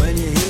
when you hear